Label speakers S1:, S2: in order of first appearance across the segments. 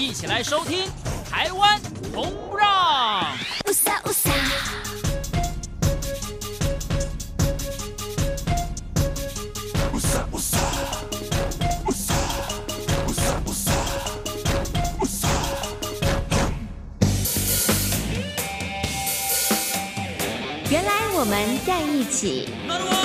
S1: 一起来收听《台湾红不让》。
S2: 原来我们在一起。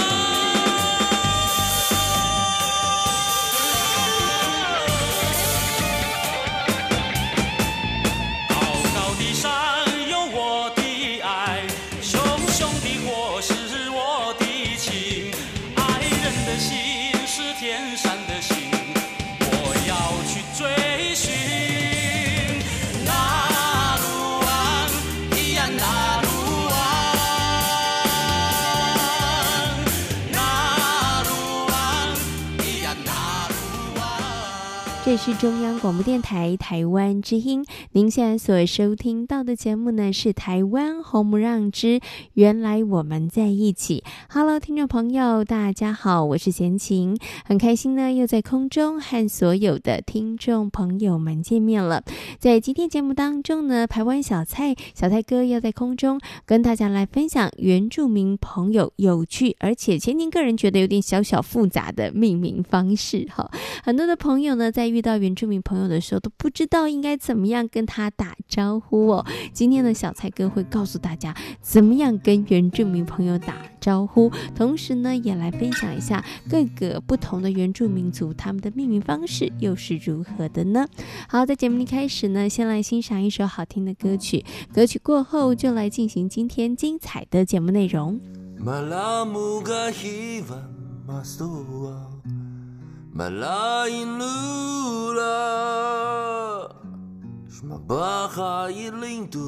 S2: 是中央广播电台台湾之音，您现在所收听到的节目呢是《台湾红不让之原来我们在一起》。Hello，听众朋友，大家好，我是贤琴，很开心呢又在空中和所有的听众朋友们见面了。在今天节目当中呢，台湾小蔡小蔡哥要在空中跟大家来分享原住民朋友有趣而且贤琴个人觉得有点小小复杂的命名方式哈。很多的朋友呢在遇到原住民朋友的时候，都不知道应该怎么样跟他打招呼哦。今天的小蔡哥会告诉大家怎么样跟原住民朋友打招呼，同时呢，也来分享一下各个不同的原住民族他们的命名方式又是如何的呢？好，在节目一开始呢，先来欣赏一首好听的歌曲，歌曲过后就来进行今天精彩的节目内容。
S3: 鲁拉，什么巴哈伊林顿，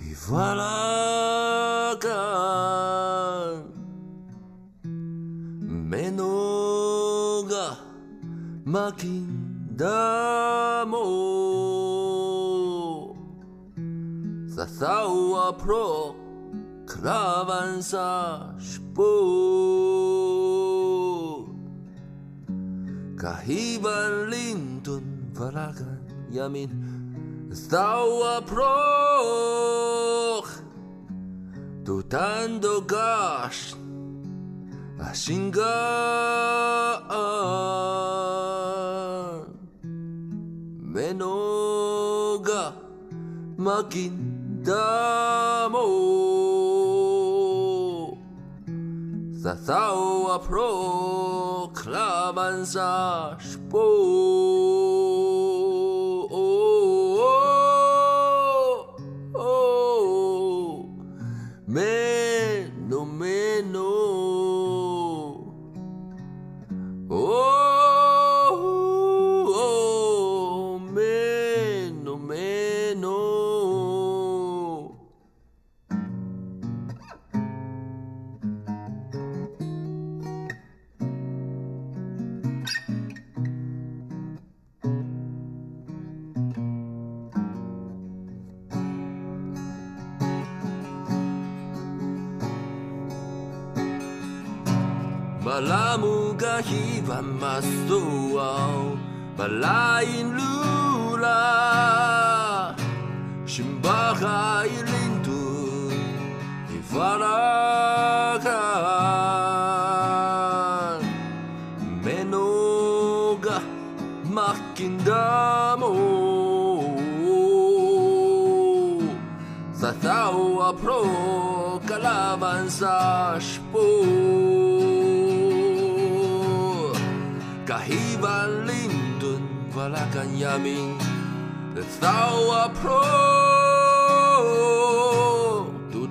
S3: 伊法拉干，梅诺嘎，马金达摩，萨萨瓦普罗，克拉万马拉木嘎希万马苏奥，马拉因鲁拉，辛巴瓦拉干亚明萨瓦普罗杜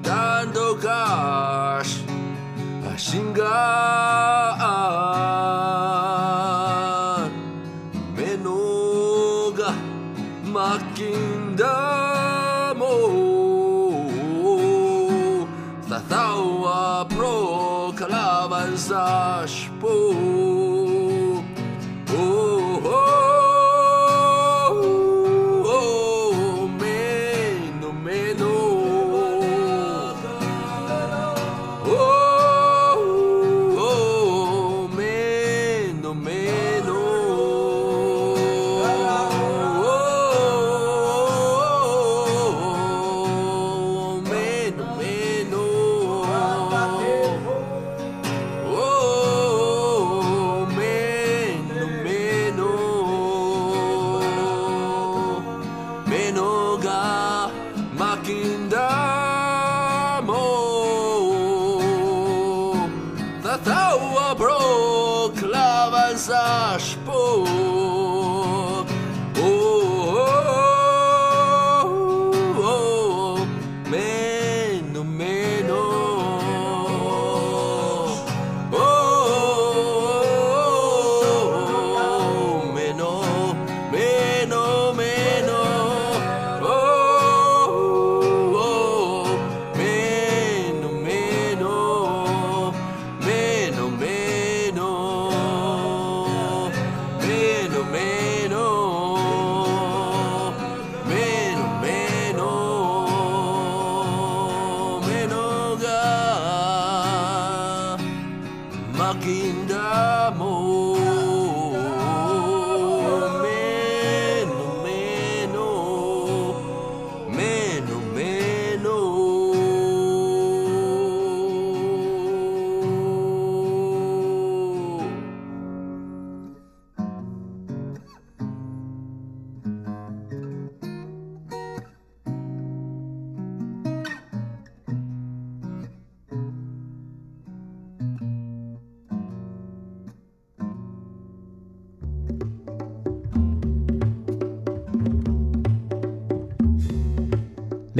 S3: Całą a zaszpół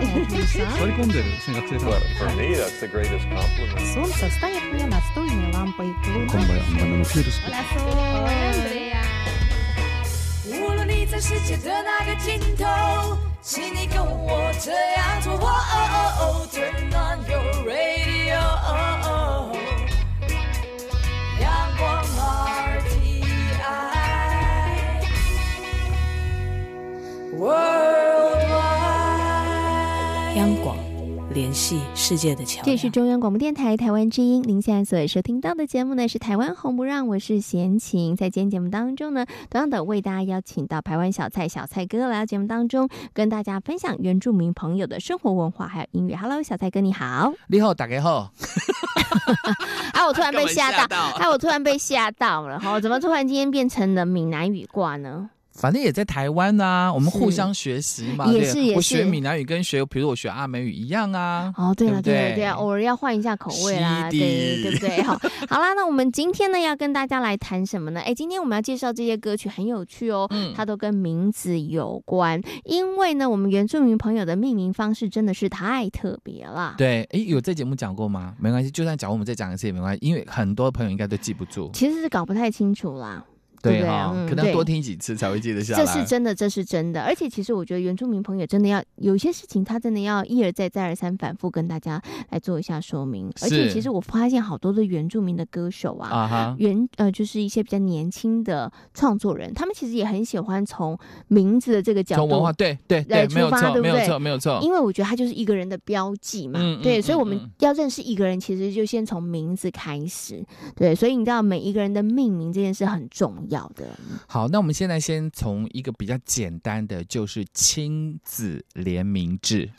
S4: 无论你在世界的哪个尽头，请你跟我这样做。Turn on your radio， 央广联系世界的桥梁。
S5: 这是中央广播电台台湾之音，您现在所收听到的节目呢是台湾红不让，我是贤琴。在今天节目当中呢，同样的为大家邀请到台湾小菜小菜哥来到节目当中，跟大家分享原住民朋友的生活文化还有音乐。Hello，小菜哥你好。
S6: 你好，大家好。
S5: 啊，我突然被吓到，啊，我突然被吓到了。好，怎么突然今天变成了闽南语挂呢？
S6: 反正也在台湾呐、啊，我们互相学习嘛。
S5: 也是也是，
S6: 我学闽南语跟学，比如我学阿美语一样啊。
S5: 哦，对了对了对啊，偶尔要换一下口味啦，对对对不对？好，好啦，那我们今天呢要跟大家来谈什么呢？哎，今天我们要介绍这些歌曲很有趣哦，嗯，它都跟名字有关，因为呢，我们原住民朋友的命名方式真的是太特别了。
S6: 对，哎，有在节目讲过吗？没关系，就算讲过，我们再讲一次也没关系，因为很多朋友应该都记不住。
S5: 其实是搞不太清楚啦。
S6: 对哈、哦嗯，可能要多听几次才会记得下来。
S5: 这是真的，这是真的。而且，其实我觉得原住民朋友真的要有些事情，他真的要一而再、再而三、反复跟大家来做一下说明。而且，其实我发现好多的原住民的歌手啊，啊原呃，就是一些比较年轻的创作人，他们其实也很喜欢从名字的这个角度，
S6: 从文化对对对，没有错，没有错，没有错。
S5: 因为我觉得他就是一个人的标记嘛，嗯、对、嗯，所以我们要认识一个人，其实就先从名字开始。对，所以你知道，每一个人的命名这件事很重要的。
S6: 好，那我们现在先从一个比较简单的，就是亲子联名制。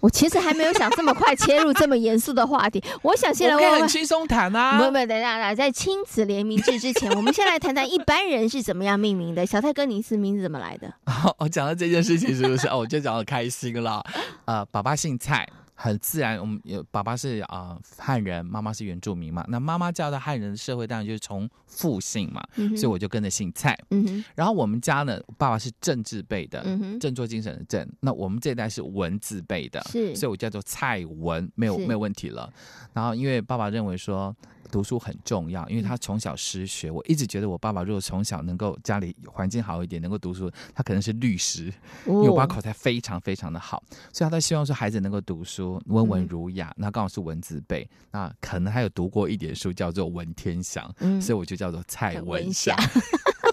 S5: 我其实还没有想这么快切入这么严肃的话题，我想先来
S6: 问很轻松谈啊。
S5: 没有没有，等一下，在亲子联名制之前，我们先来谈谈一般人是怎么样命名的。小泰哥，你是名字怎么来的？
S6: 哦，我讲到这件事情是不是？哦，我就讲得开心了。呃，爸爸姓蔡。很自然，我们有爸爸是啊、呃、汉人，妈妈是原住民嘛。那妈妈嫁到汉人的社会，当然就是从父姓嘛、嗯，所以我就跟着姓蔡。嗯、然后我们家呢，爸爸是正字辈的，嗯、振作精神的振。那我们这一代是文字辈的，是，所以我叫做蔡文，没有没有问题了。然后因为爸爸认为说。读书很重要，因为他从小失学。我一直觉得我爸爸如果从小能够家里环境好一点，能够读书，他可能是律师。因为我爸口才非常非常的好，所以他都希望说孩子能够读书，温文儒雅。那刚好是文字辈，那可能还有读过一点书，叫做文天祥，所以我就叫做蔡文祥。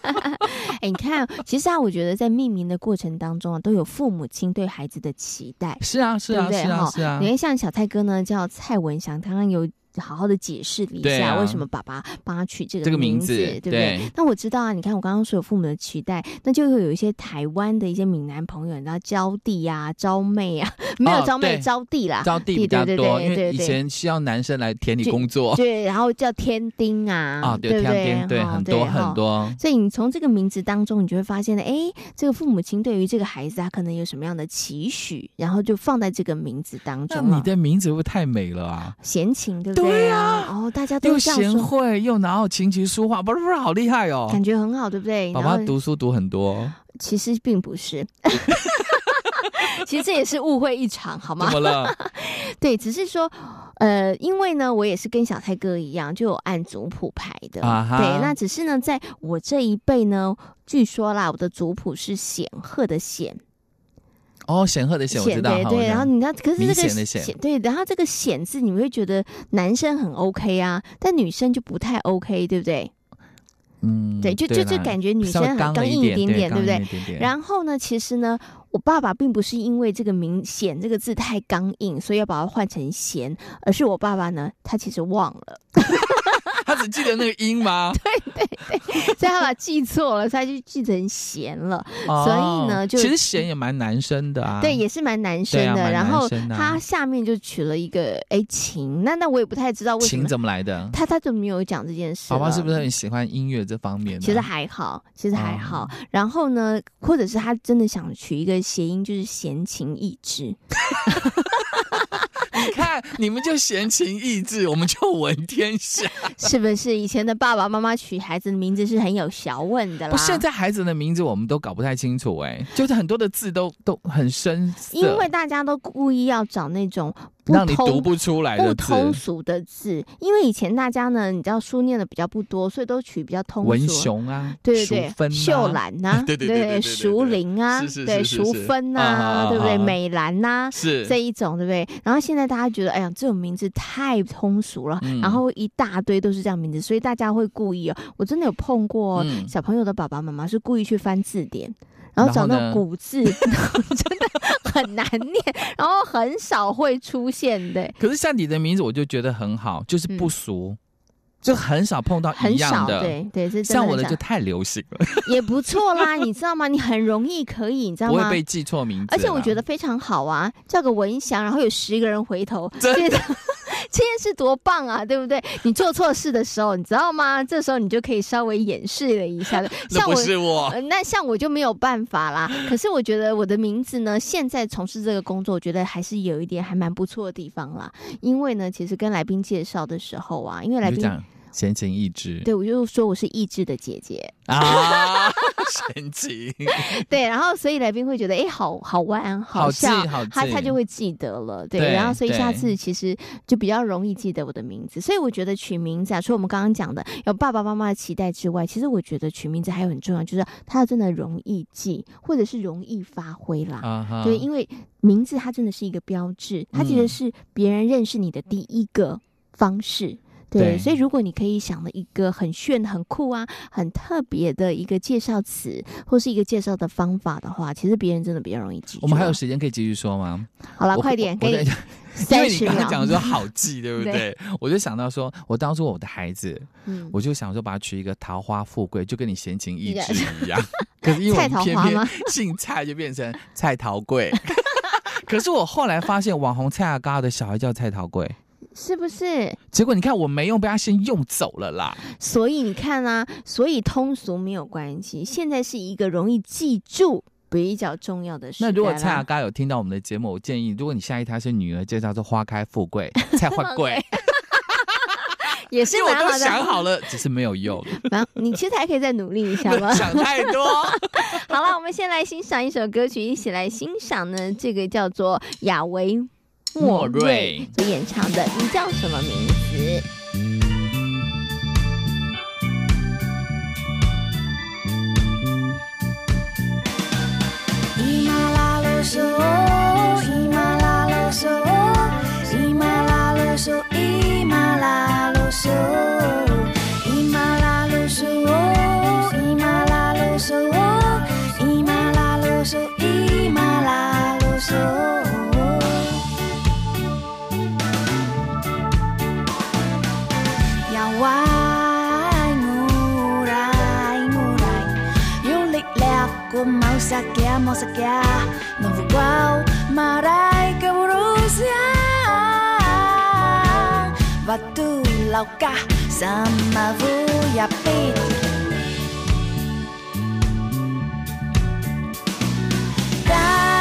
S5: 哎、欸，你看，其实啊，我觉得在命名的过程当中啊，都有父母亲对孩子的期待。
S6: 是啊，是啊，对对是啊，是啊。
S5: 你看，像小蔡哥呢，叫蔡文祥，刚刚有。好好的解释一下，为什么爸爸帮他取这个名字，对不对？那我知道啊，你看我刚刚说有父母的期待，那就会有一些台湾的一些闽南朋友，你知道招弟啊、招妹啊，没有招妹，招弟啦，
S6: 招弟比较多，因为以前需要男生来田里工作，
S5: 对，然后叫天丁啊，啊，对不对？
S6: 对，很多很多。
S5: 所以你从这个名字当中，你就会发现呢，哎，这个父母亲对于这个孩子他可能有什么样的期许，然后就放在这个名字当中。
S6: 那你的名字会不会太美了啊？
S5: 闲情，对不对？
S6: 对呀、啊，
S5: 哦，大家都
S6: 又贤惠又然后琴棋书画，不是不是好厉害哦，
S5: 感觉很好，对不对？
S6: 爸爸读书读很多，
S5: 其实并不是，其实这也是误会一场，好吗？
S6: 怎么了？
S5: 对，只是说，呃，因为呢，我也是跟小蔡哥一样，就有按族谱排的，啊、对，那只是呢，在我这一辈呢，据说啦，我的族谱是显赫的显。
S6: 哦，显赫的显，我知道。
S5: 对对，然后你知道，可是
S6: 这个显
S5: 对，然后这个显字，你会觉得男生很 OK 啊，但女生就不太 OK，对不对？
S6: 嗯，
S5: 对，就就就感觉女生很刚硬一点点，对不对？然后呢，其实呢，我爸爸并不是因为这个明“显”这个字太刚硬，所以要把它换成“贤”，而是我爸爸呢，他其实忘了。
S6: 他只记得那个音吗？
S5: 对对对，所以他把记错了，他就记成弦了。哦、所以呢，就
S6: 其实弦也蛮男生的啊。
S5: 对，也是蛮男生的。
S6: 啊、
S5: 然后他下面就取了一个哎琴，那那我也不太知道为什么
S6: 琴怎么来的。
S5: 他他怎么没有讲这件事？
S6: 宝宝是不是很喜欢音乐这方面？
S5: 其实还好，其实还好。
S6: 哦、
S5: 然后呢，或者是他真的想取一个谐音，就是闲情逸致。
S6: 你看，你们就闲情逸致，我们就闻天下，
S5: 是不是？以前的爸爸妈妈取孩子的名字是很有学问的啦。
S6: 不，现在孩子的名字我们都搞不太清楚，哎，就是很多的字都都很深，
S5: 因为大家都故意要找那种。
S6: 让你读不出来的
S5: 不通俗的字，因为以前大家呢，你知道书念的比较不多，所以都取比较通俗。
S6: 文雄啊，
S5: 对对对，秀兰呐，对对对，淑玲啊，对，淑芬呐，对不对？美兰呐，是这一种，对不对？然后现在大家觉得，哎呀，这种名字太通俗了，然后一大堆都是这样名字，所以大家会故意哦。我真的有碰过小朋友的爸爸妈妈是故意去翻字典。然后找那古字，真的很难念，然后很少会出现的。
S6: 可是像你的名字，我就觉得很好，就是不俗，嗯、就很少碰到一样的。
S5: 对对，是
S6: 像我的就太流行了，
S5: 也不错啦，你知道吗？你很容易可以，你知道吗？
S6: 不会被记错名字，
S5: 而且我觉得非常好啊，叫个文祥，然后有十个人回
S6: 头。
S5: 这件事多棒啊，对不对？你做错事的时候，你知道吗？这时候你就可以稍微掩饰了一下。像我，
S6: 那不是我，
S5: 呃，那像我就没有办法啦。可是我觉得我的名字呢，现在从事这个工作，我觉得还是有一点还蛮不错的地方啦。因为呢，其实跟来宾介绍的时候啊，因为来宾。
S6: 闲情逸致，
S5: 对，我就说我是逸致的姐姐。
S6: 啊，闲情，
S5: 对，然后所以来宾会觉得哎，好好玩，好笑，
S6: 好
S5: 他他就会记得了，对，然后所以下次其实就比较容易记得我的名字，所以我觉得取名字啊，除了我们刚刚讲的有爸爸妈妈的期待之外，其实我觉得取名字还有很重要，就是它要真的容易记，或者是容易发挥啦，对，因为名字它真的是一个标志，它其实是别人认识你的第一个方式。对，所以如果你可以想了一个很炫、很酷啊、很特别的一个介绍词，或是一个介绍的方法的话，其实别人真的比较容易记住。
S6: 我们还有时间可以继续说吗？
S5: 好了，快点，给你三十秒。
S6: 因为你刚刚讲的说好记，对不对？对，我就想到说，我当初我的孩子，嗯，我就想说把他取一个桃花富贵，就跟你闲情逸致一样。可是因为我们偏偏 姓蔡，就变成蔡桃贵。可是我后来发现，网红蔡阿嘎的小孩叫蔡桃贵。
S5: 是不是？
S6: 结果你看我没用，被他先用走了啦。
S5: 所以你看啊，所以通俗没有关系。现在是一个容易记住比较重要的事。
S6: 那如果蔡阿刚有听到我们的节目，我建议，如果你下一胎是女儿，介绍做花开富贵，蔡花贵，
S5: 也是蛮好的。
S6: 我都想好了，只是没有用。
S5: 你其实还可以再努力一下吗？
S6: 想太多。
S5: 好了，我们先来欣赏一首歌曲，一起来欣赏呢。这个叫做亚维。莫瑞所演唱的，你叫什么名字？
S4: 伊 mozakya Novu wow marai keburusia Batu
S5: lauka sama vuyapit Dah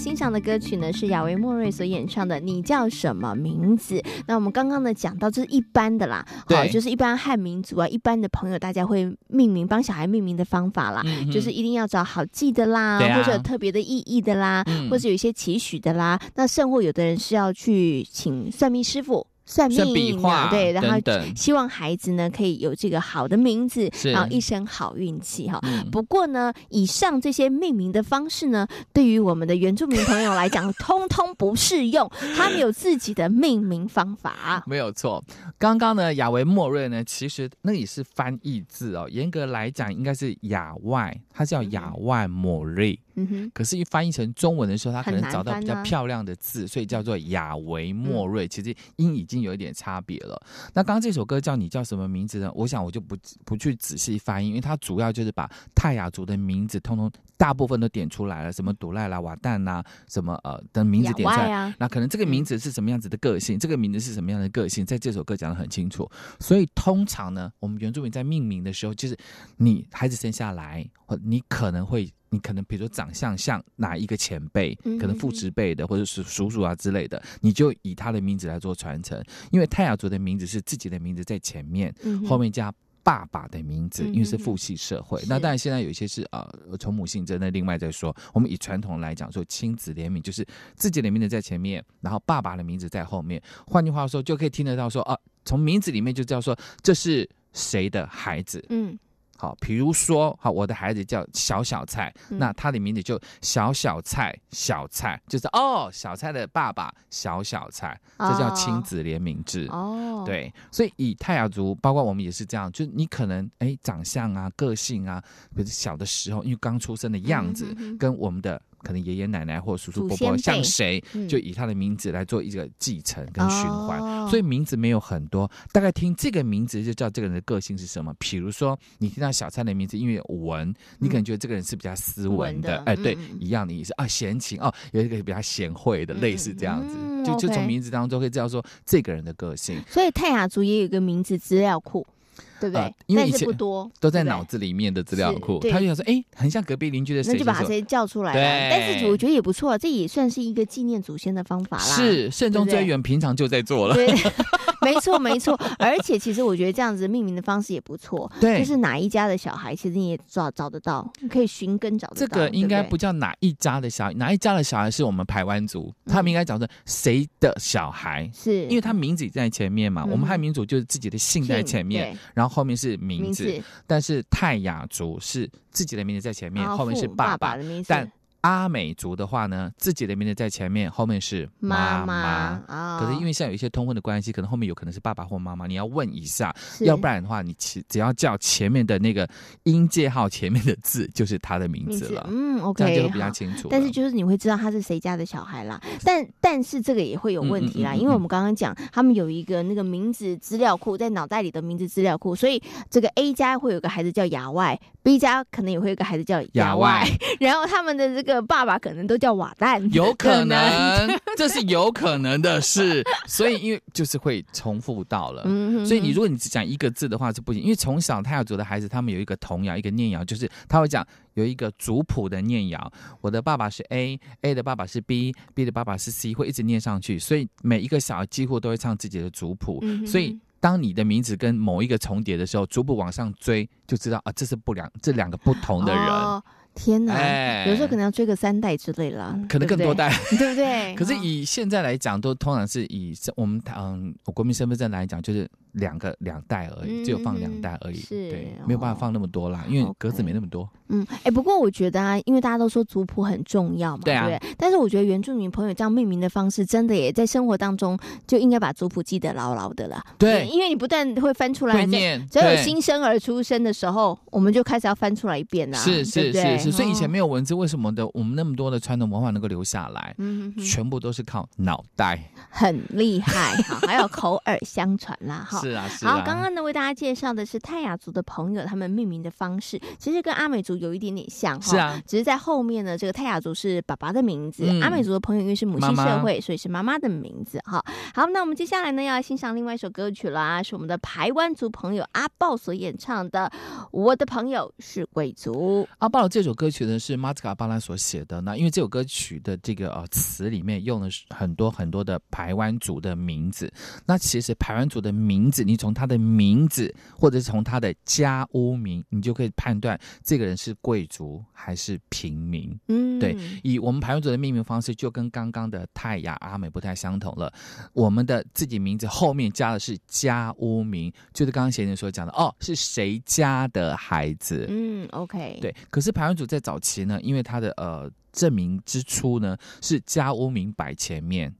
S5: 欣赏的歌曲呢是亚维莫瑞所演唱的《你叫什么名字》。那我们刚刚呢讲到，这是一般的啦，好，就是一般汉民族啊，一般的朋友，大家会命名帮小孩命名的方法啦，
S6: 嗯
S5: 就是一定要找好记的啦，
S6: 啊
S5: 或者有特别的意义的啦，
S6: 嗯
S5: 或者有一些期许的啦。那甚或有的人是要去请算命师傅算命
S6: 画
S5: 啊，对，然
S6: 后
S5: 希望孩子呢可以有这个好的名字，然后一生好运气哈。
S6: 嗯
S5: 不过呢，以上这些命名的方式呢，对于我们的原住民朋友来讲，通通不适用。他们有自己的命名方法。
S6: 没有错，刚刚呢，亚维莫瑞呢，其实那也是翻译字哦。严格来讲，应该是亚外，它叫亚外莫瑞。
S5: 嗯哼，
S6: 可是，一翻译成中文的时候，他可能找到比
S5: 较
S6: 漂亮的字，所以叫做雅维莫瑞。其实音已经有一点差别了。那刚刚这首歌叫你叫什么名字呢？我想我就不不去仔细翻译，因为它主要就是把泰雅族的名字通通大部分都点出来了，什么独赖啦、瓦旦啦，什么呃的名字点出
S5: 来。啊，
S6: 那可能这个名字是什么样子的个性，这个名字是什么样的个性，在这首歌讲的很清楚。所以通常呢，我们原住民在命名的时候，就是你孩子生下来，或你可能会，你可能比如说长相像哪一个前辈，可能父执辈的，或者是叔叔啊之类的，你就以他的名字来做传承。因为泰雅族的名字是自己的名字在前面，后面加。爸爸的名字，
S5: 嗯
S6: 因为是父系社会，
S5: 是
S6: 那当然现在有一些是呃从母姓真的另外再说。我们以传统来讲说亲子联名，就是自己的名字在前面，然后爸爸的名字在后面。换句话说，就可以听得到说啊，从名字里面就知道说这是谁的孩子。
S5: 嗯，
S6: 好，比如说，好，我的孩子叫小小菜，
S5: 嗯。
S6: 那他的名字就小小菜，小菜就是哦，小菜的爸爸小小菜，这叫亲子联名制。
S5: 哦，，
S6: 对，所以以泰雅族，包括我们也是这样，就是你可能哎长相啊、个性啊，比如小的时候，因为刚出生的样子，
S5: 嗯哼哼。
S6: 跟我们的可能爷爷奶奶或叔叔伯伯像谁，
S5: 嗯
S6: 就以他的名字来做一个继承跟循环。
S5: 哦
S6: 所以名字没有很多，大概听这个名字就知道这个人的个性是什么。比如说你听到小蔡的名字，因为文，你可能觉得这个人是比较斯文的，哎，对，
S5: 嗯
S6: 一样的意思啊，闲情哦，有一个比较贤惠的，类似这样子，
S5: 嗯
S6: 就就从名字当中可以知道说这个人的个性。
S5: 所以泰雅族也有一个名字资料库，对不对？
S6: 呃因为
S5: 不多，
S6: 都在脑子里面的资料
S5: 库，
S6: 他就想说，哎，很像隔壁邻居的谁。
S5: 那就把谁叫出来了。
S6: 对
S5: 但是我觉得也不错，这也算是一个纪念祖先的方法啦。
S6: 是慎终追远，平常就在做了。
S5: 对，没错没错。而且其实我觉得这样子命名的方式也不错，
S6: 对
S5: 就是哪一家的小孩，其实你也找找得到，你可以寻根找得到。
S6: 这个
S5: 应该
S6: 不叫哪一家的小孩，哪一家的小孩是我们排湾族，他们应该讲的谁的小孩，
S5: 是，
S6: 因为他名字在前面嘛。
S5: 嗯
S6: 我们汉民族就是自己的姓在前面
S5: 对，
S6: 然后后面是名字。
S5: 名字，
S6: 但是泰雅族是自己的名字在前面，
S5: 然
S6: 后面是
S5: 父爸
S6: 爸
S5: 的名字，
S6: 但阿美族的话呢，自己的名字在前面，后面是
S5: 妈妈。
S6: 可是因为像有一些通婚的关系，可能后面有可能是爸爸或妈妈，你要问一下，要不然的话，你只只要叫前面的那个音节号前面的字就是他的名字了。
S5: 嗯，OK，
S6: 样就会比
S5: 较
S6: 清楚。
S5: 但是就是你会知道他是谁家的小孩啦，但但是这个也会有问题啦，
S6: 嗯嗯嗯嗯
S5: 因为我们刚刚讲他们有一个那个名字资料库在脑袋里的名字资料库，所以这个 A 家会有个孩子叫牙外，B 家可能也会有个孩子叫牙外，然后他们的这个爸爸可能都叫瓦蛋，
S6: 有可能，这是有可能的事，所以因为就是会重复到了。所以你如果你只讲一个字的话是不行，因为从小泰雅族的孩子，他们有一个童谣，一个念谣，就是他会讲有一个族谱的念谣。我的爸爸是 A，A 的爸爸是 B，B 的爸爸是 C，会一直念上去。所以每一个小孩几乎都会唱自己的族
S5: 谱。
S6: 所以当你的名字跟某一个重叠的时候，逐步往上追，就知道啊，这是不良这两个不同的人，
S5: 哦天哪，
S6: 哎
S5: 有时候可能要追个三代之类啦，
S6: 可能更多代。
S5: 对不对？
S6: 可是
S5: 哦
S6: 以现在来讲，都通常是以我们嗯，国民身份证来讲，就是两个两代而已，
S5: 嗯
S6: 只有放两代而已，
S5: 是
S6: 对，
S5: 哦
S6: 没有办法放那么多啦，因为格子没那么多。
S5: 嗯，哎，不过我觉得啊，因为大家都说族谱很重要嘛，
S6: 对啊
S5: 不对？但是我觉得原住民朋友这样命名的方式，真的也在生活当中就应该把族谱记得牢牢的了。
S6: 对
S5: 因为你不但会翻出
S6: 来，
S5: 只要有新生儿出生的时候，我们就开始要翻出来一遍啦。
S6: 是是是是，所以以前
S5: 哦
S6: 没有文字，为什么的我们那么多的传统文化能够留下来？
S5: 嗯哼哼
S6: 全部都是靠脑袋。
S5: 很厉害，哈，还有口耳相传啦，哈。
S6: 是啊是
S5: 好，
S6: 啊。
S5: 刚刚呢为大家介绍的是泰雅族的朋友他们命名的方式，其实跟阿美族有一点点像哈。
S6: 是啊，
S5: 只是在后面呢，这个泰雅族是爸爸的名字，
S6: 嗯
S5: 阿美族的朋友因为是母系
S6: 妈妈
S5: 社会，所以是妈妈的名字哈。好，那我们接下来呢要欣赏另外一首歌曲啦，是我们的排湾族朋友阿豹所演唱的《我的朋友是贵族》。
S6: 阿豹的这首歌曲呢是马斯卡巴拉所写的。那因为这首歌曲的这个呃词里面用了很多很多的排湾族的名字。那其实排湾族的名字，你从他的名字或者是从他的家屋名，你就可以判断这个人是贵族还是平民。
S5: 嗯，
S6: 对，以我们排湾族的命名方式，就跟刚刚的泰雅、阿美不太相同了。我们的自己名字后面加的是家屋名，就是刚刚贤贤所讲的哦，是谁家的孩子。
S5: 嗯，OK，，
S6: 对，可是排湾主在早期呢，因为他的呃证明之初呢是家屋名摆前面，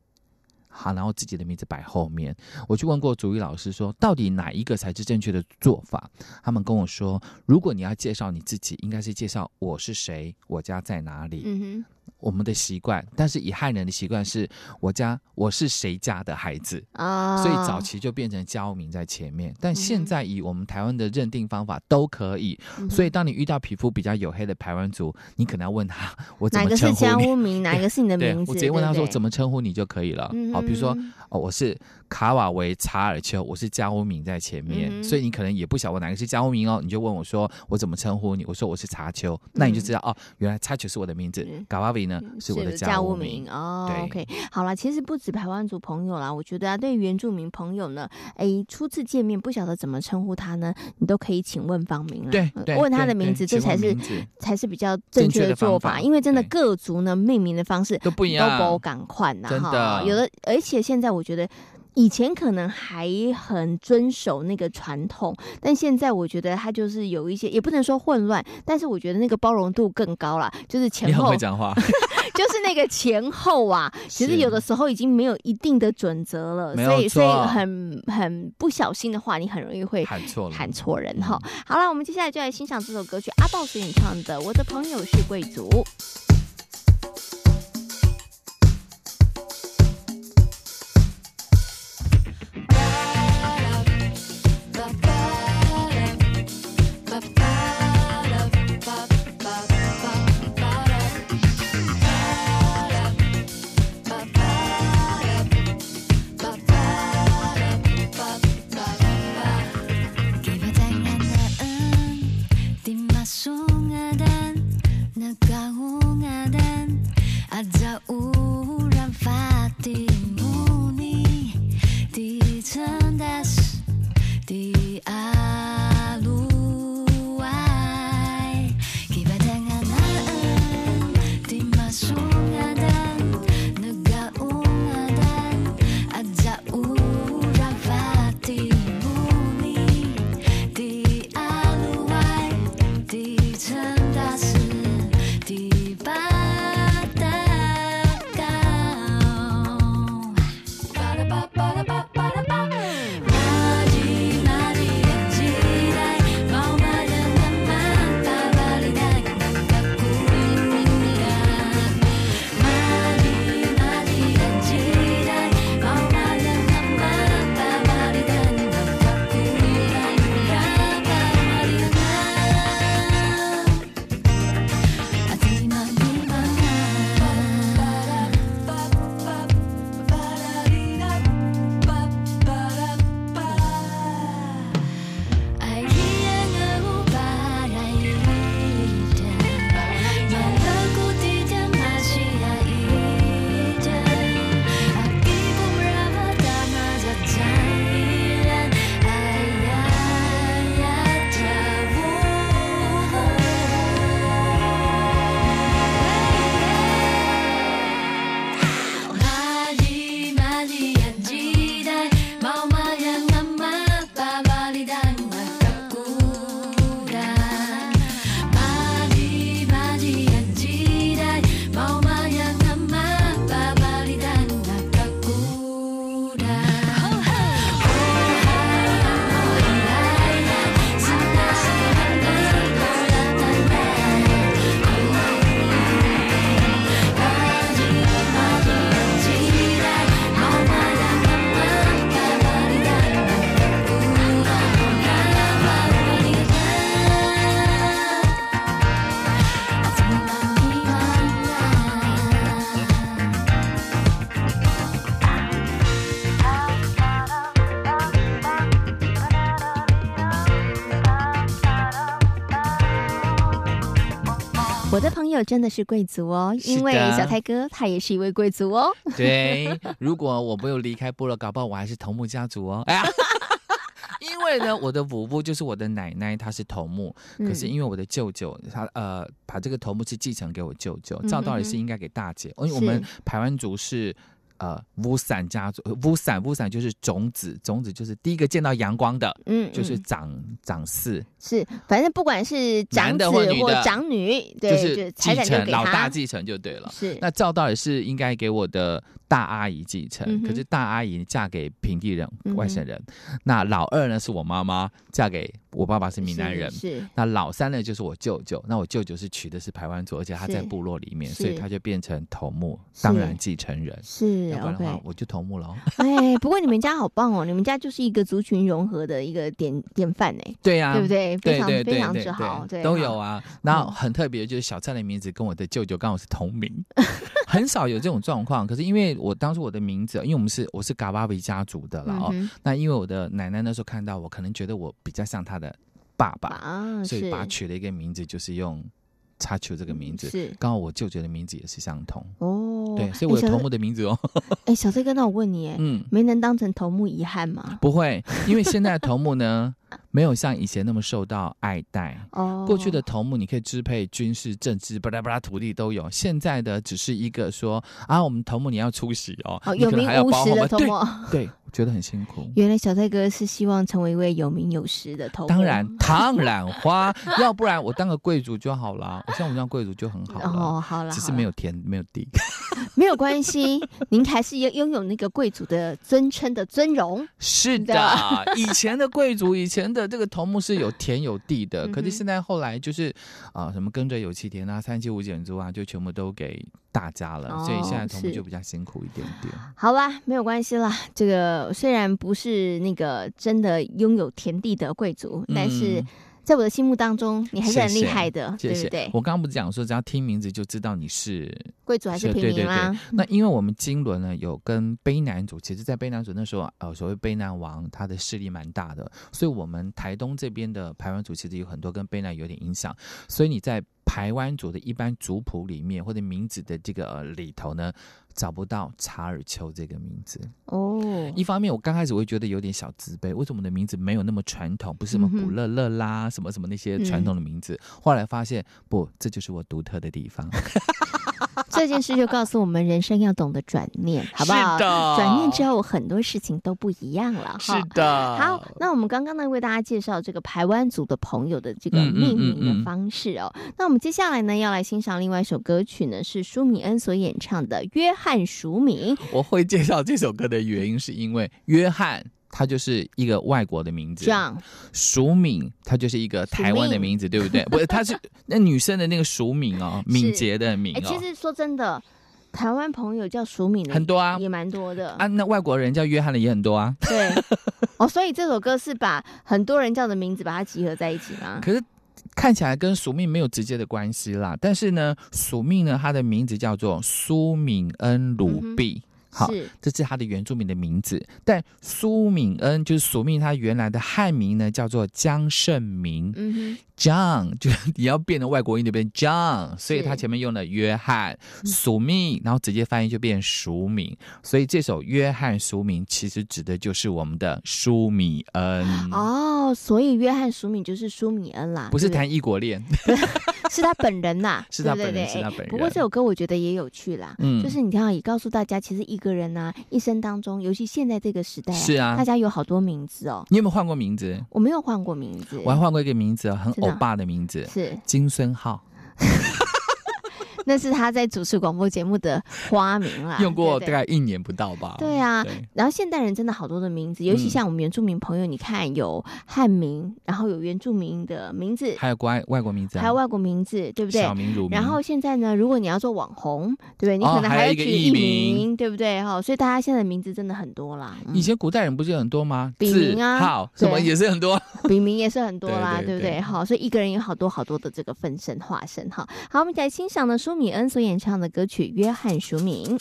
S6: 好，然后自己的名字摆后面。我去问过族语老师说，到底哪一个才是正确的做法？他们跟我说，如果你要介绍你自己，应该是介绍我是谁，我家在哪
S5: 里。
S6: 我们的习惯，但是以汉人的习惯是我家我是谁家的孩子，
S5: 哼，啊，
S6: 所以早期就变成家屋名在前面。但现在以我们台湾的认定方法都可以，所以当你遇到皮肤比较黝黑的台湾族，你可能要问他 我怎么称呼你。
S5: 家屋名，哪个是你的
S6: 对
S5: 名字？
S6: 我直接问他
S5: 说
S6: 怎么称呼你就可以了。好，比如说
S5: 嗯
S6: 哦，我是卡瓦维查尔丘，我是家屋名在前面，所以你可能也不晓得我哪个是家屋名哦，你就问我说我怎么称呼你？我说我是查丘，那你就知道、哦，原来查丘是我的名字
S5: 嗯，
S6: 卡瓦是我的
S5: 家屋
S6: 屋名。
S5: 哦。OK，好了，其实不止台湾族朋友啦，我觉得啊，对原住民朋友呢，哎，初次见面不晓得怎么称呼他呢，你都可以请问方明了。对问他的名字，
S6: 对
S5: 这才是才是比较正
S6: 确的
S5: 的做法。因为真的各族呢命名的方式
S6: 都不一
S5: 都
S6: 样，
S5: 不赶快呐，
S6: 真的
S5: 哈有的，而且现在我觉得。以前可能还很遵守那个传统，但现在我觉得它就是有一些，也不能说混乱，但是我觉得那个包容度更高了，就是前后
S6: 会讲话，
S5: 就是那个前后啊，其
S6: 实
S5: 有的时候已经没有一定的准则了，所以所以
S6: 错
S5: 很很不小心的话，你很容易会
S6: 喊错，
S5: 喊错人哈。好了，我们接下来就来欣赏这首歌曲，阿豹所演唱的《我的朋友是贵族》。友真的是贵族哦，因为小泰哥他也是一位贵族哦。
S6: 对，如果我没有离开部落，搞不好我还是头目家族哦。哎呀，因为呢，我的祖父就是我的奶奶，她是头目，可是因为我的舅舅他呃把这个头目是继承给我舅舅，照道理是应该给大姐，因为我们排湾族是。呃，乌伞家族，乌伞乌伞就是种子，种子就是第一个见到阳光的，嗯，就是长长嗣，
S5: 是，反正不管是长子或长女，对，
S6: 就是继承老大继承就对了。
S5: 是，
S6: 那照道理是应该给我的大阿姨继承，可是大阿姨嫁给平地人外省人，那老二呢是我妈妈嫁给我爸爸是闽南人，
S5: 是，
S6: 那老三呢就是我舅舅，那我舅舅是娶的是排湾族，而且他在部落里面，所以他就变成头目，当然继承人
S5: 是。
S6: 要不然的话，我就头目了。
S5: 哎，不过你们家好棒哦！你们家就是一个族群融合的一个典典范呢。
S6: 对呀，
S5: 对不对？非常非常之好，对，
S6: 都有啊。然后很特别，就是小灿的名字跟我的舅舅刚好是同名，很少有这种状况。可是因为我当初我的名字，因为我们是我是嘎巴维家族的了哦。那因为我的奶奶那时候看到我，可能觉得我比较像她的爸爸，所以把他取了一个名字，就是用。插球这个名字是刚好我舅舅的名字也是相同哦，对，所以我有头目的名字哦。
S5: 哎，小崔哥，那我问你，嗯，没能当成头目遗憾吗？
S6: 不会，因为现在的头目呢，没有像以前那么受到爱戴哦。过去的头目你可以支配军事、政治，巴拉巴拉土地都有。现在的只是一个说啊，我们头目你要出席哦，
S5: 有名无实的头目，
S6: 对。我觉得很辛苦。
S5: 原来小蔡哥是希望成为一位有名有实的头目。
S6: 当然，当然花，要不然我当个贵族就好了。我像我们这样贵族就很好了。哦，
S5: 好了，
S6: 只是没有田，没有地。
S5: 没有关系，您还是拥拥有那个贵族的尊称的尊荣。
S6: 是的，以前的贵族，以前的这个头目是有田有地的，可是现在后来就是啊、呃，什么耕者有其田啊，三七五减租啊，就全部都给大家了，哦、所以现在头目就比较辛苦一点点。
S5: 好啦，没有关系啦，这个虽然不是那个真的拥有田地的贵族，嗯、但是。在我的心目当中，你还是很厉害的，谢谢对不对？
S6: 我刚刚不是讲说，只要听名字就知道你是
S5: 贵族还是平民啦？
S6: 那因为我们金轮呢有跟卑南族，其实，在卑南族那时候，呃，所谓卑南王他的势力蛮大的，所以我们台东这边的排湾族其实有很多跟卑南有点影响，所以你在台湾族的一般族谱里面或者名字的这个、呃、里头呢。找不到查尔丘这个名字哦。一方面，我刚开始会觉得有点小自卑，为什么我的名字没有那么传统？不是什么古乐乐啦，嗯、什么什么那些传统的名字。嗯、后来发现，不，这就是我独特的地方。
S5: 这件事就告诉我们，人生要懂得转念，好不好？
S6: 是的，
S5: 转念之后，很多事情都不一样了。
S6: 是的。
S5: 好，那我们刚刚呢，为大家介绍这个排湾族的朋友的这个命名的方式哦。嗯嗯嗯嗯，那我们接下来呢，要来欣赏另外一首歌曲呢，是舒米恩所演唱的《约翰署名》。
S6: 我会介绍这首歌的原因，是因为约翰。他就是一个外国的名字，
S5: 这样。
S6: 舒敏，它就是一个台湾的名字，对不对？不是，他是那女生的那个淑敏哦，敏捷的敏哦。
S5: 其实说真的，台湾朋友叫淑敏的
S6: 很多啊，
S5: 也蛮多的
S6: 啊。那外国人叫约翰的也很多啊。
S5: 对，哦，所以这首歌是把很多人叫的名字把它集合在一起吗？
S6: 可是看起来跟署敏没有直接的关系啦。但是呢，署敏呢，他的名字叫做苏敏恩鲁碧。好，这是他的原住民的名字。但苏敏恩就是苏敏，他原来的汉名呢叫做江胜明。嗯哼，John 就是你要变成外国音就变 John，所以他前面用了约翰署名，然后直接翻译就变署名。所以这首约翰署名其实指的就是我们的舒米恩。
S5: 哦，所以约翰署名就是舒米恩啦，
S6: 不是谈异国恋。
S5: 是他本人呐，
S6: 是他本人，是他本人。
S5: 不过这首歌我觉得也有趣啦，嗯，就是你看啊，也告诉大家，其实一个人呢，一生当中，尤其现在这个时代，
S6: 是啊，
S5: 大家有好多名字哦。
S6: 你有没有换过名字？
S5: 我没有换过名字，
S6: 我还换过一个名字，很欧巴的名字，
S5: 是
S6: 金孙浩。
S5: 那是他在主持广播节目的花名啦，
S6: 用过大概一年不到吧。
S5: 对啊，然后现代人真的好多的名字，尤其像我们原住民朋友，你看有汉名，然后有原住民的名字，
S6: 还有国外外国名字，
S5: 还有外国名字，对不对？
S6: 小名、乳名。
S5: 然后现在呢，如果你要做网红，对不对？你可能还要取艺名，对不对？哈，所以大家现在的名字真的很多啦。
S6: 以前古代人不是很多吗？
S5: 笔名啊，
S6: 好，什么也是很多，
S5: 笔名也是很多啦，对不对？好，所以一个人有好多好多的这个分身化身哈。好，我们再来欣赏呢，舒米恩所演唱的歌曲《约翰
S3: 署名》。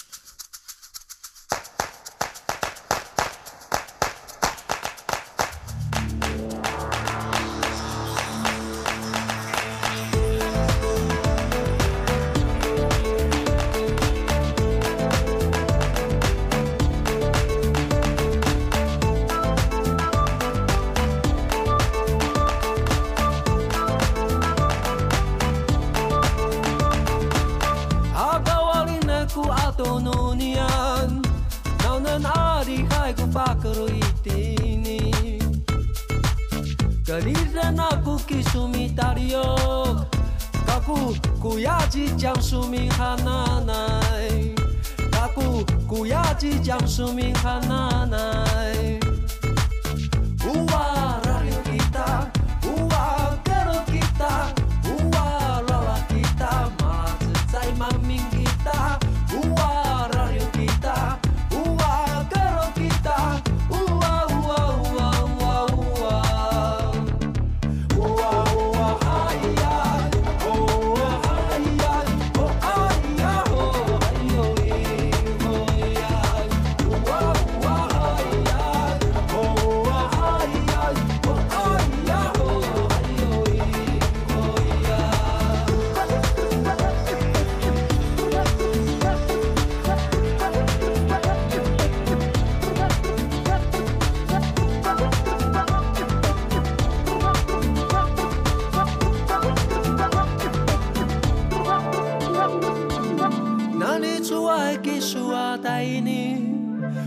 S3: taini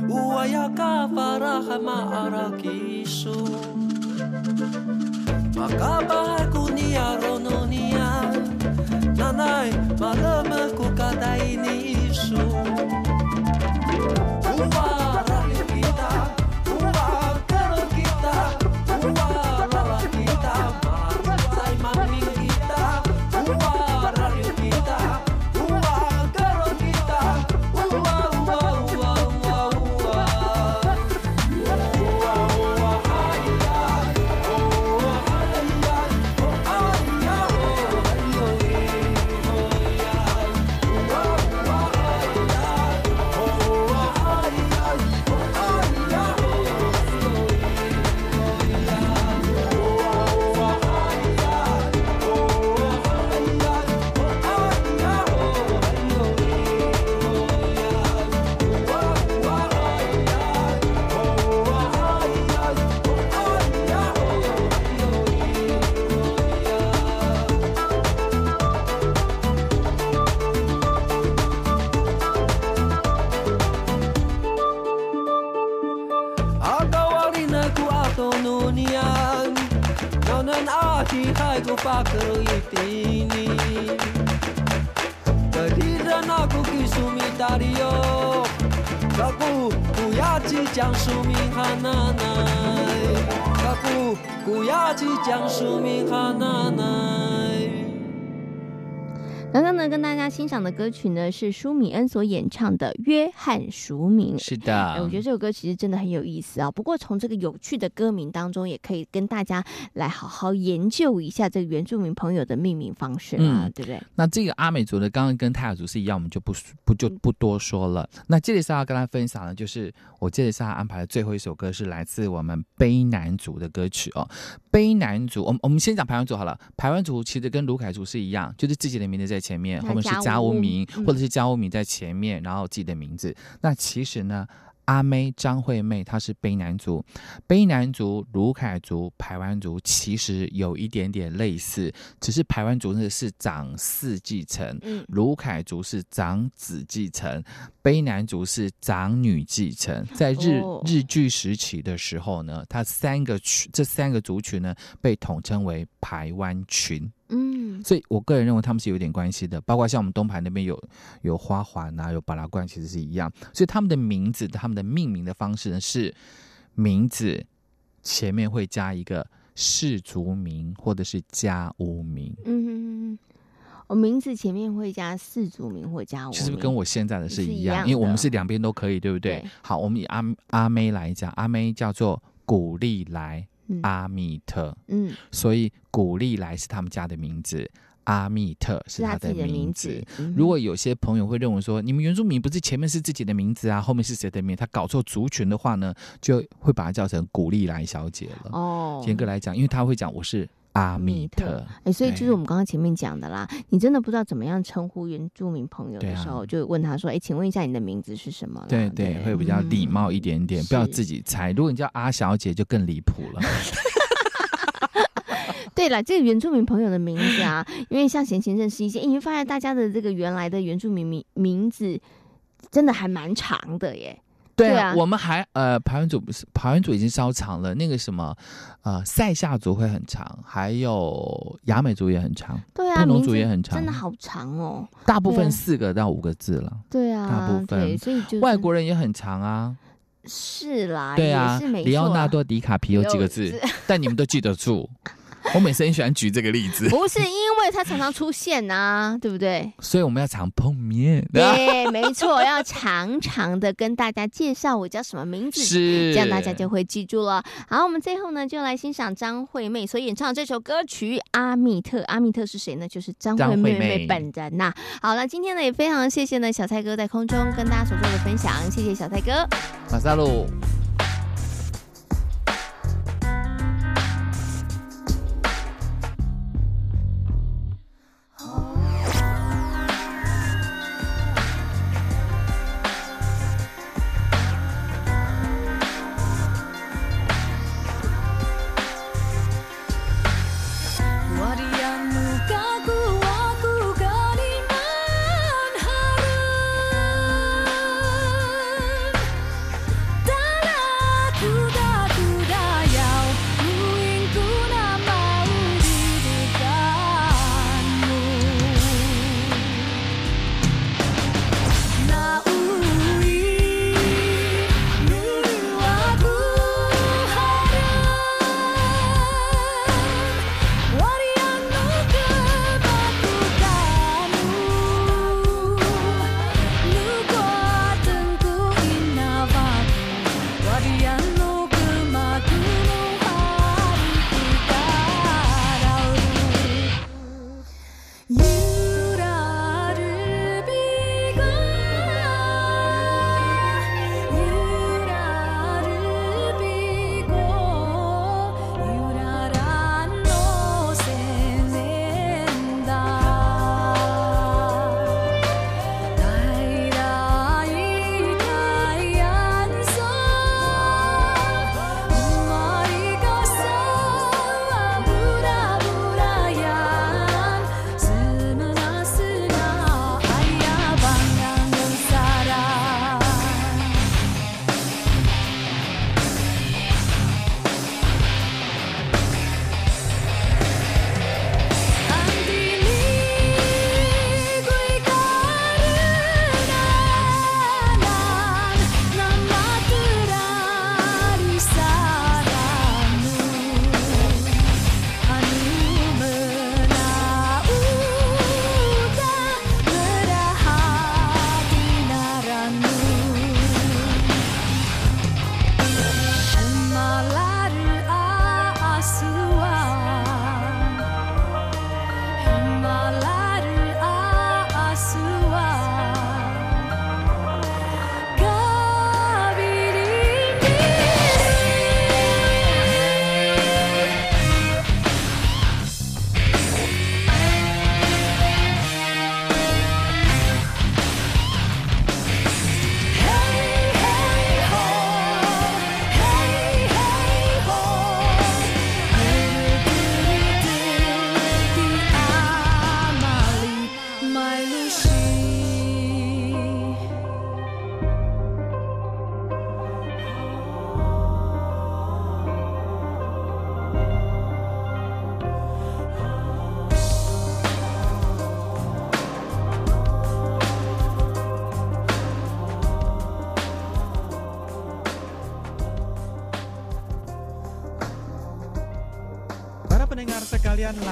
S3: Uwaya ka faraha maara kisu Makabaha ku niya rono niya Nanai malama ku kataini isu Uwaya 不要去讲宿命，哈
S5: 奶奶。呢，跟大家欣赏的歌曲呢是舒米恩所演唱的《约翰署名》。
S6: 是的，
S5: 哎，我觉得这首歌其实真的很有意思啊。不过从这个有趣的歌名当中，也可以跟大家来好好研究一下这个原住民朋友的命名方式啊，
S6: 嗯
S5: 对不对？
S6: 那这个阿美族的，刚刚跟泰雅族是一样，我们就不不就不多说了。那这里是要跟大家分享的，就是我这里是要安排的最后一首歌，是来自我们卑南族的歌曲哦。卑南族，我们我们先讲排湾族好了。排湾族其实跟卢凯族是一样，就是自己的名字在前面，后面是家屋名，
S5: 嗯、
S6: 或者是家屋名在前面，然后自己的名字。那其实呢，阿妹张惠妹她是卑南族，卑南族、卢凯族、排湾族其实有一点点类似，只是排湾族呢是长四继承，
S5: 嗯，
S6: 鲁凯族是长子继承，卑南族是长女继承。在日、
S5: 哦、
S6: 日据时期的时候呢，它三个群这三个族群呢被统称为排湾群。
S5: 嗯，
S6: 所以我个人认为他们是有点关系的，包括像我们东排那边有有花环啊，有巴拉罐，其实是一样。所以他们的名字，他们的命名的方式呢是名字前面会加一个氏族名或者是家屋名。
S5: 嗯，我名字前面会加氏族名或家屋名，
S6: 其实跟我现在的是一
S5: 样，
S6: 因为我们是两边都可以，对不对？
S5: 对
S6: 好，我们以阿阿妹来讲，阿妹叫做古丽来。
S5: 嗯、
S6: 阿密特，
S5: 嗯，
S6: 所以古利来是他们家的名字，阿密特是他的名字。
S5: 名字嗯、
S6: 如果有些朋友会认为说，你们原住民不是前面是自己的名字啊，后面是谁的名？他搞错族群的话呢，就会把它叫成古丽莱小姐了。
S5: 哦，
S6: 严格来讲，因为他会讲我是阿密特，
S5: 哎，所以就是我们刚刚前面讲的啦。你真的不知道怎么样称呼原住民朋友的时候，啊、就问他说：“哎，请问一下你的名字是什么？”
S6: 对对，对，会比较礼貌一点点，嗯、不要自己猜。如果你叫阿小姐，就更离谱了。
S5: 对了，这个原住民朋友的名字啊，因为像贤贤认识一些，你会发现大家的这个原来的原住民名名字真的还蛮长的耶。
S7: 对啊，我们还呃排湾组不是排湾组已经稍长了，那个什么呃塞夏族会很长，还有雅美族也很长，
S5: 对啊，
S7: 布
S5: 农
S7: 族也很长。
S5: 真的好长哦。
S7: 大部分四个到五个字了。
S5: 对啊，
S7: 大部分，
S5: 所以就是
S7: 外国人也很长啊，
S5: 是啦，
S7: 对啊里
S5: 奥
S7: 纳多·迪卡皮有几个字，但你们都记得住。我每次很喜欢举这个例子，
S5: 不是因为他常常出现啊，对不对？
S7: 所以我们要常碰面。
S5: 对，没错，要常常的跟大家介绍我叫什么名字，
S7: 是，
S5: 这样大家就会记住了。好，我们最后呢，就来欣赏张惠妹所演唱的这首歌曲《阿密特》。阿密特是谁呢？就是张惠妹妹本人呐、啊。好了，今天呢也非常谢谢呢小蔡哥在空中跟大家所做的分享，谢谢小蔡哥。
S7: 马萨路。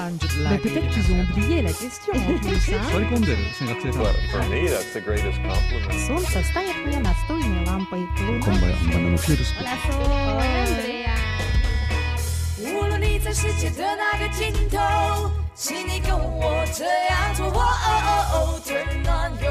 S8: sekalian lanjut
S9: Bah,
S8: lagi.
S9: Peut-être qu'ils ont oublié la question en plus. hein.
S8: 割り込んでる选択制
S10: Well, for me, that's the greatest compliment.
S9: Солнце стоит мне настольной лампой.
S8: 今晩我们能去的
S5: Andrea。
S11: 无论你在世界的哪个尽头，请你跟我这样做。哦哦哦，Turn on your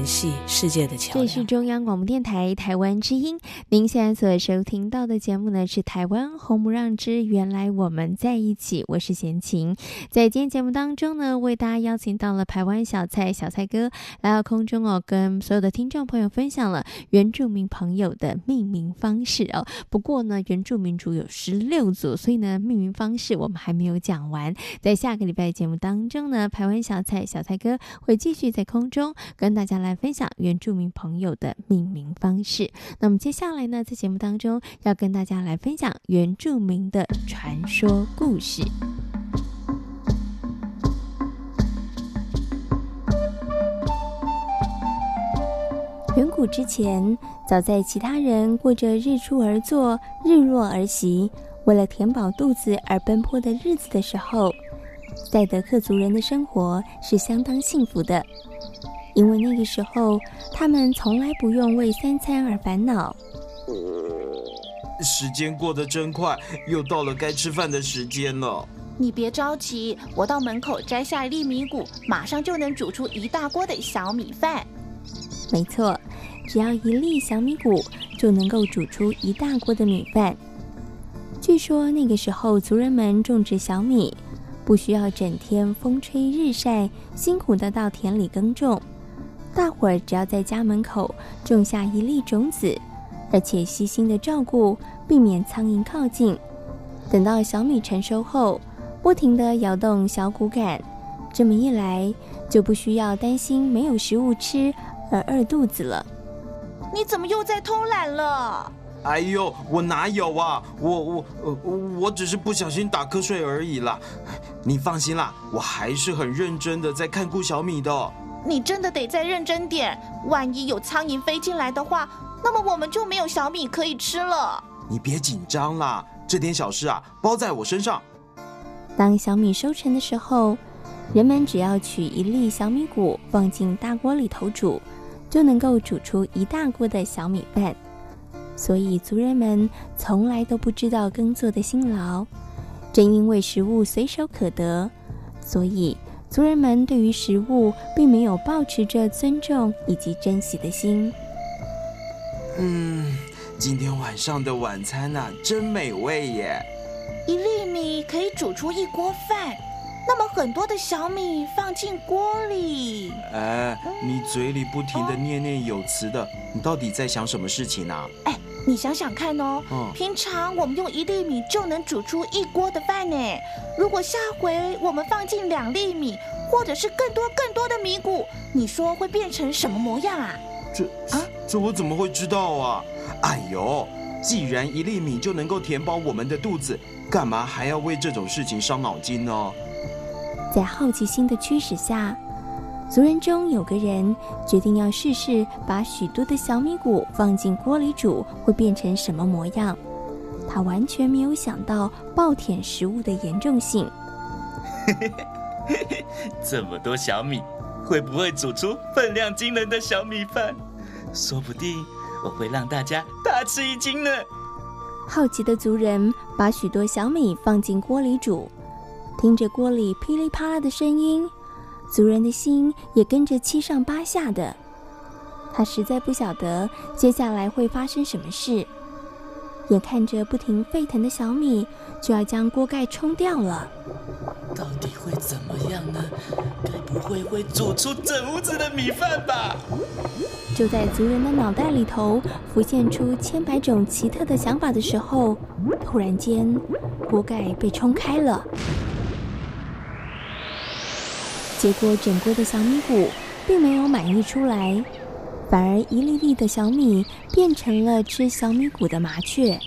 S11: 联系世界的桥梁。
S2: 这是中央广播电台台湾之音，您现在所收听到的节目呢是《台湾红不让之原来我们在一起》，我是贤琴。在今天节目当中呢，为大家邀请到了台湾小蔡小蔡哥来到空中哦，跟所有的听众朋友分享了原住民朋友的命名方式哦。不过呢，原住民族有十六组，所以呢，命名方式我们还没有讲完。在下个礼拜节目当中呢，台湾小蔡小蔡哥会继续在空中跟大家来分享原原住民朋友的命名方式。那么接下来呢，在节目当中要跟大家来分享原住民的传说故事。远古之前，早在其他人过着日出而作、日落而息，为了填饱肚子而奔波的日子的时候，赛德克族人的生活是相当幸福的，因为那个时候他们从来不用为三餐而烦恼。
S12: 时间过得真快，又到了该吃饭的时间了。
S13: 你别着急，我到门口摘下一粒米谷，马上就能煮出一大锅的小米饭。
S2: 没错，只要一粒小米谷就能够煮出一大锅的米饭。据说那个时候族人们种植小米，不需要整天风吹日晒，辛苦的到田里耕种。大伙儿只要在家门口种下一粒种子，而且细心的照顾，避免苍蝇靠近。等到小米成熟后，不停地摇动小谷杆，这么一来就不需要担心没有食物吃。而饿肚子了，
S13: 你怎么又在偷懒了？
S12: 哎呦，我哪有啊！我我我我只是不小心打瞌睡而已啦。你放心啦，我还是很认真的在看顾小米的。
S13: 你真的得再认真点，万一有苍蝇飞进来的话，那么我们就没有小米可以吃了。
S12: 你别紧张啦，这点小事啊，包在我身上。
S2: 当小米收成的时候，人们只要取一粒小米谷放进大锅里头煮。就能够煮出一大锅的小米饭，所以族人们从来都不知道耕作的辛劳。正因为食物随手可得，所以族人们对于食物并没有保持着尊重以及珍惜的心。
S12: 嗯，今天晚上的晚餐啊，真美味耶！
S13: 一粒米可以煮出一锅饭。那么很多的小米放进锅里，
S12: 哎，你嘴里不停的念念有词的，你到底在想什么事情呢？
S13: 哎，你想想看哦，平常我们用一粒米就能煮出一锅的饭呢。如果下回我们放进两粒米，或者是更多更多的米谷，你说会变成什么模样啊？
S12: 这啊，这我怎么会知道啊？哎呦，既然一粒米就能够填饱我们的肚子，干嘛还要为这种事情伤脑筋呢？
S2: 在好奇心的驱使下，族人中有个人决定要试试把许多的小米谷放进锅里煮会变成什么模样。他完全没有想到暴殄食物的严重性。
S14: 这么多小米，会不会煮出分量惊人的小米饭？说不定我会让大家大吃一惊呢。
S2: 好奇的族人把许多小米放进锅里煮。听着锅里噼里啪啦的声音，族人的心也跟着七上八下的。他实在不晓得接下来会发生什么事。眼看着不停沸腾的小米就要将锅盖冲掉了，
S14: 到底会怎么样呢？该不会会煮出整屋子的米饭吧？
S2: 就在族人的脑袋里头浮现出千百种奇特的想法的时候，突然间锅盖被冲开了。结果，整锅的小米谷并没有满溢出来，反而一粒粒的小米变成了吃小米谷的麻雀。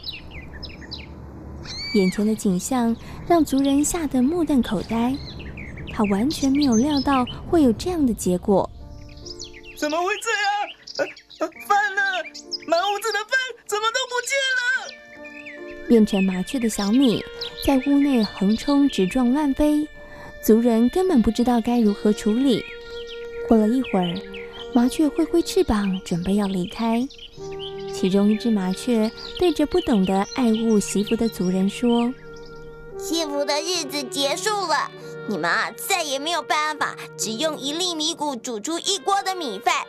S2: 眼前的景象让族人吓得目瞪口呆，他完全没有料到会有这样的结果。
S14: 怎么会这样？呃，饭呢？满屋子的饭怎么都不见了？
S2: 变成麻雀的小米在屋内横冲直撞乱飞。族人根本不知道该如何处理。过了一会儿，麻雀挥挥翅膀，准备要离开。其中一只麻雀对着不懂得爱护惜福的族人说：“
S15: 幸福的日子结束了，你们啊再也没有办法只用一粒米谷煮出一锅的米饭。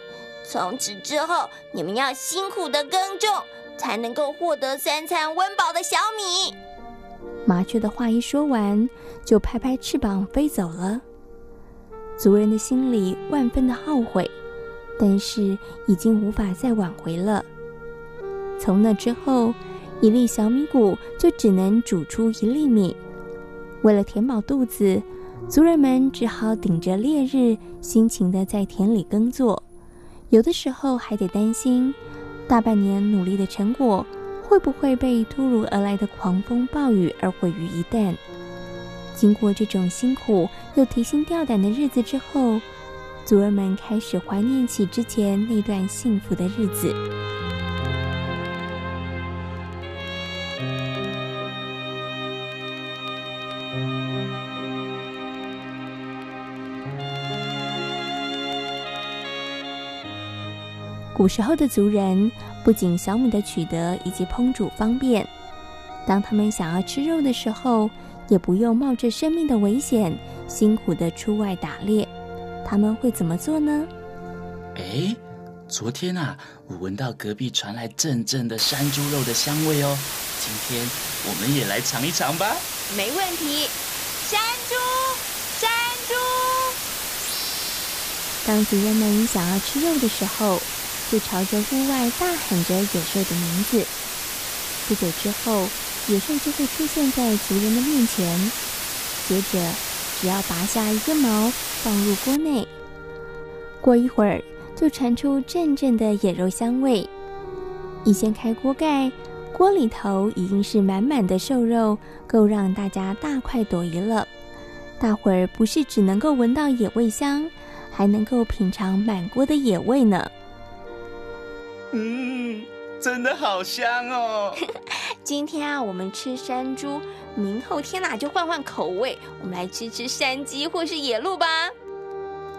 S15: 从此之后，你们要辛苦的耕种，才能够获得三餐温饱的小米。
S2: 麻雀的话一说完，就拍拍翅膀飞走了。族人的心里万分的后悔，但是已经无法再挽回了。从那之后，一粒小米谷就只能煮出一粒米。为了填饱肚子，族人们只好顶着烈日，辛勤的在田里耕作。有的时候还得担心，大半年努力的成果会不会被突如而来的狂风暴雨而毁于一旦。经过这种辛苦又提心吊胆的日子之后，族人们开始怀念起之前那段幸福的日子。古时候的族人不仅小米的取得以及烹煮方便，当他们想要吃肉的时候，也不用冒着生命的危险，辛苦的出外打猎。他们会怎么做呢？
S14: 哎，昨天啊，我闻到隔壁传来阵阵的山猪肉的香味哦。今天我们也来尝一尝吧。
S15: 没问题，山猪，山猪。
S2: 当族人们想要吃肉的时候，就朝着屋外大喊着野兽的名字。不久之后，野兽就会出现在族人的面前。接着，只要拔下一根毛放入锅内，过一会儿就传出阵阵的野肉香味。一掀开锅盖，锅里头已经是满满的瘦肉，够让大家大快朵颐了。大伙儿不是只能够闻到野味香，还能够品尝满锅的野味呢。
S14: 嗯，真的好香哦！
S15: 今天啊，我们吃山猪，明后天哪、啊、就换换口味，我们来吃吃山鸡或是野鹿吧。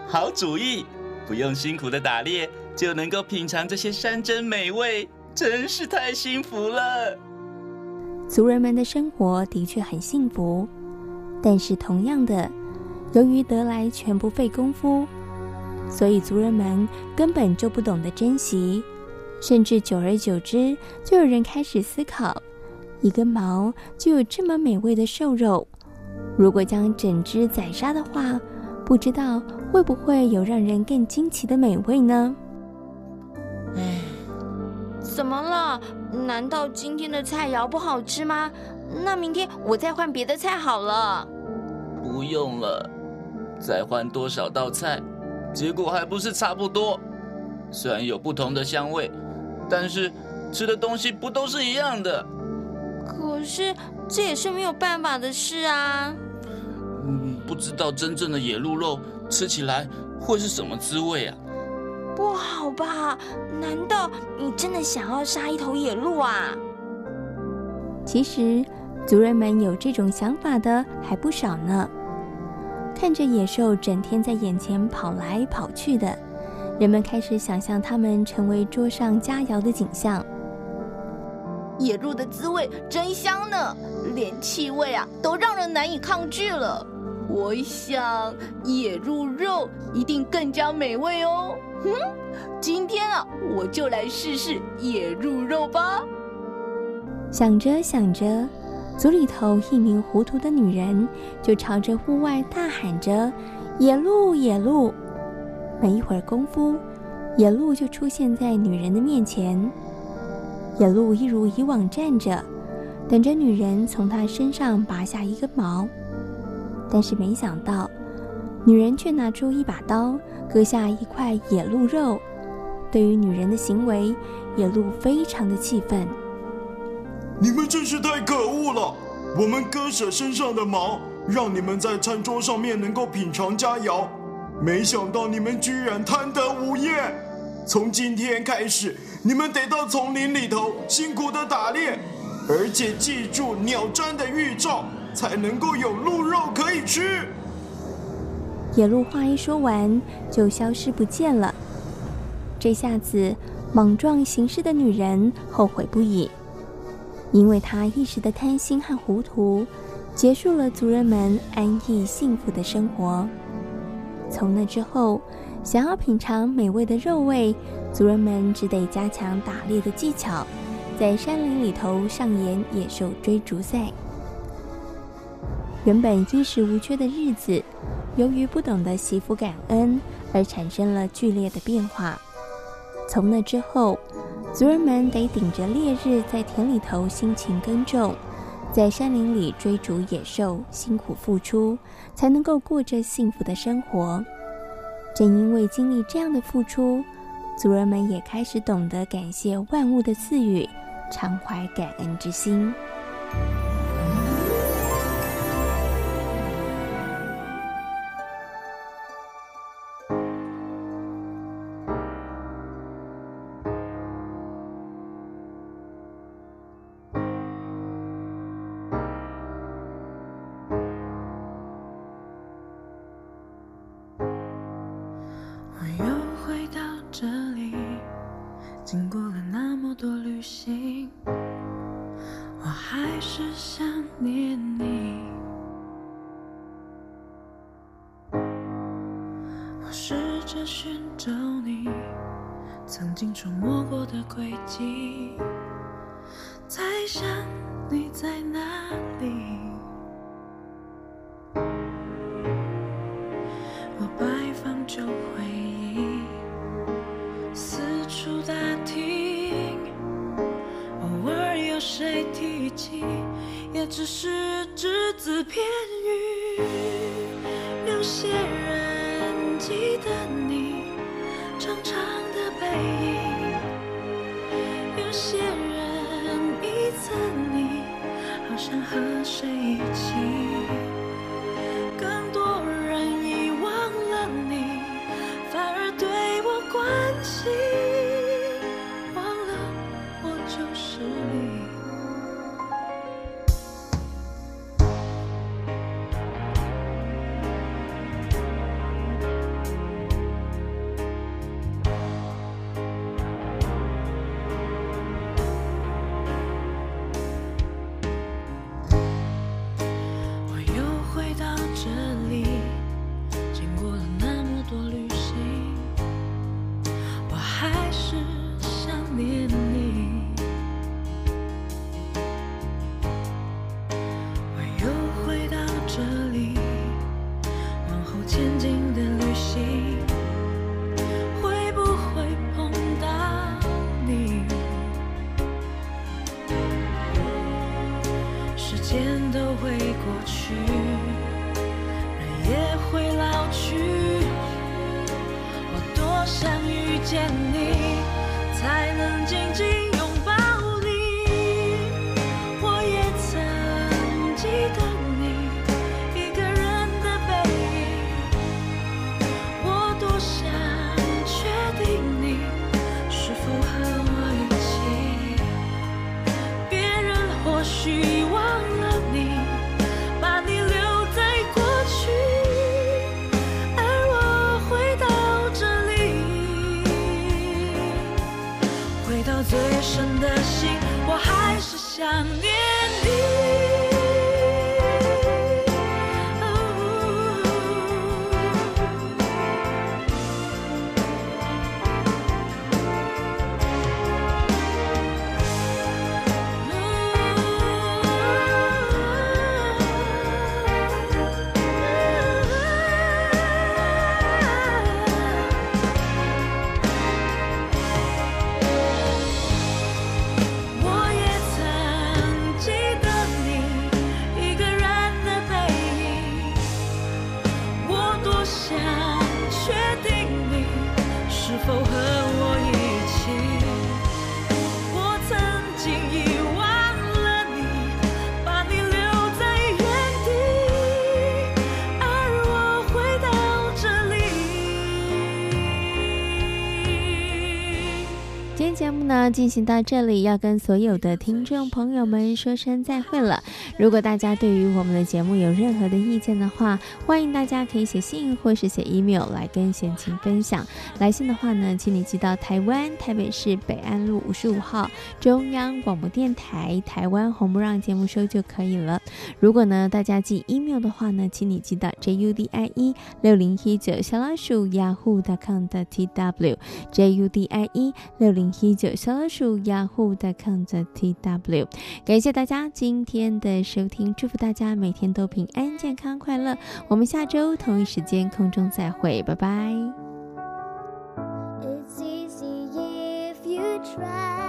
S14: 好主意，不用辛苦的打猎，就能够品尝这些山珍美味，真是太幸福了。
S2: 族人们的生活的确很幸福，但是同样的，由于得来全不费工夫，所以族人们根本就不懂得珍惜。甚至久而久之，就有人开始思考：一根毛就有这么美味的瘦肉，如果将整只宰杀的话，不知道会不会有让人更惊奇的美味呢？
S15: 唉，怎么了？难道今天的菜肴不好吃吗？那明天我再换别的菜好了。
S14: 不用了，再换多少道菜，结果还不是差不多。虽然有不同的香味。但是吃的东西不都是一样的？
S15: 可是这也是没有办法的事啊。
S14: 嗯，不知道真正的野鹿肉吃起来会是什么滋味啊？
S15: 不好吧？难道你真的想要杀一头野鹿啊？
S2: 其实族人们有这种想法的还不少呢。看着野兽整天在眼前跑来跑去的。人们开始想象它们成为桌上佳肴的景象。
S16: 野鹿的滋味真香呢，连气味啊都让人难以抗拒了。我想野鹿肉一定更加美味哦。哼，今天啊，我就来试试野鹿肉吧。
S2: 想着想着，组里头一名糊涂的女人就朝着户外大喊着：“野鹿，野鹿！”没一会儿功夫，野鹿就出现在女人的面前。野鹿一如以往站着，等着女人从她身上拔下一根毛。但是没想到，女人却拿出一把刀，割下一块野鹿肉。对于女人的行为，野鹿非常的气愤：“
S17: 你们真是太可恶了！我们割舍身上的毛，让你们在餐桌上面能够品尝佳肴。”没想到你们居然贪得无厌！从今天开始，你们得到丛林里头辛苦的打猎，而且记住鸟瞻的预兆，才能够有鹿肉可以吃。
S2: 野鹿话一说完，就消失不见了。这下子，莽撞行事的女人后悔不已，因为她一时的贪心和糊涂，结束了族人们安逸幸福的生活。从那之后，
S7: 想要品尝美味的肉味，族人们只得加强打猎的技巧，在山林里头上演野兽追逐赛。原本衣食无缺的日子，由于不懂得惜福感恩，而产生了剧烈的变化。从那之后，族人们得顶着烈日，在田里头辛勤耕种，在山林里追逐野兽，辛苦付出，才能够过着幸福的生活。正因为经历这样的付出，族人们也开始懂得感谢万物的赐予，常怀感恩之心。
S18: 进行到
S5: 这里，要跟所有的听众朋友们说声再会了。如果大家对于我们的节目有任何的意见的话，欢迎大家可以写信或是写 email 来跟贤琴分享。来信的话呢，请你寄到台湾台北市北安路五十五号中央广播电台台湾红不让节目收就可以了。如果呢，大家寄 email 的话呢，请你寄到 judie 六零一九小老鼠 yahoo.com 的 tw judie 六零一九小老鼠 yahoo.com 的 tw。感谢大家今天的收听，祝福大家每天都平安、健康、快乐。我们下周同一时间空中再会，拜拜。
S4: It's easy if you try.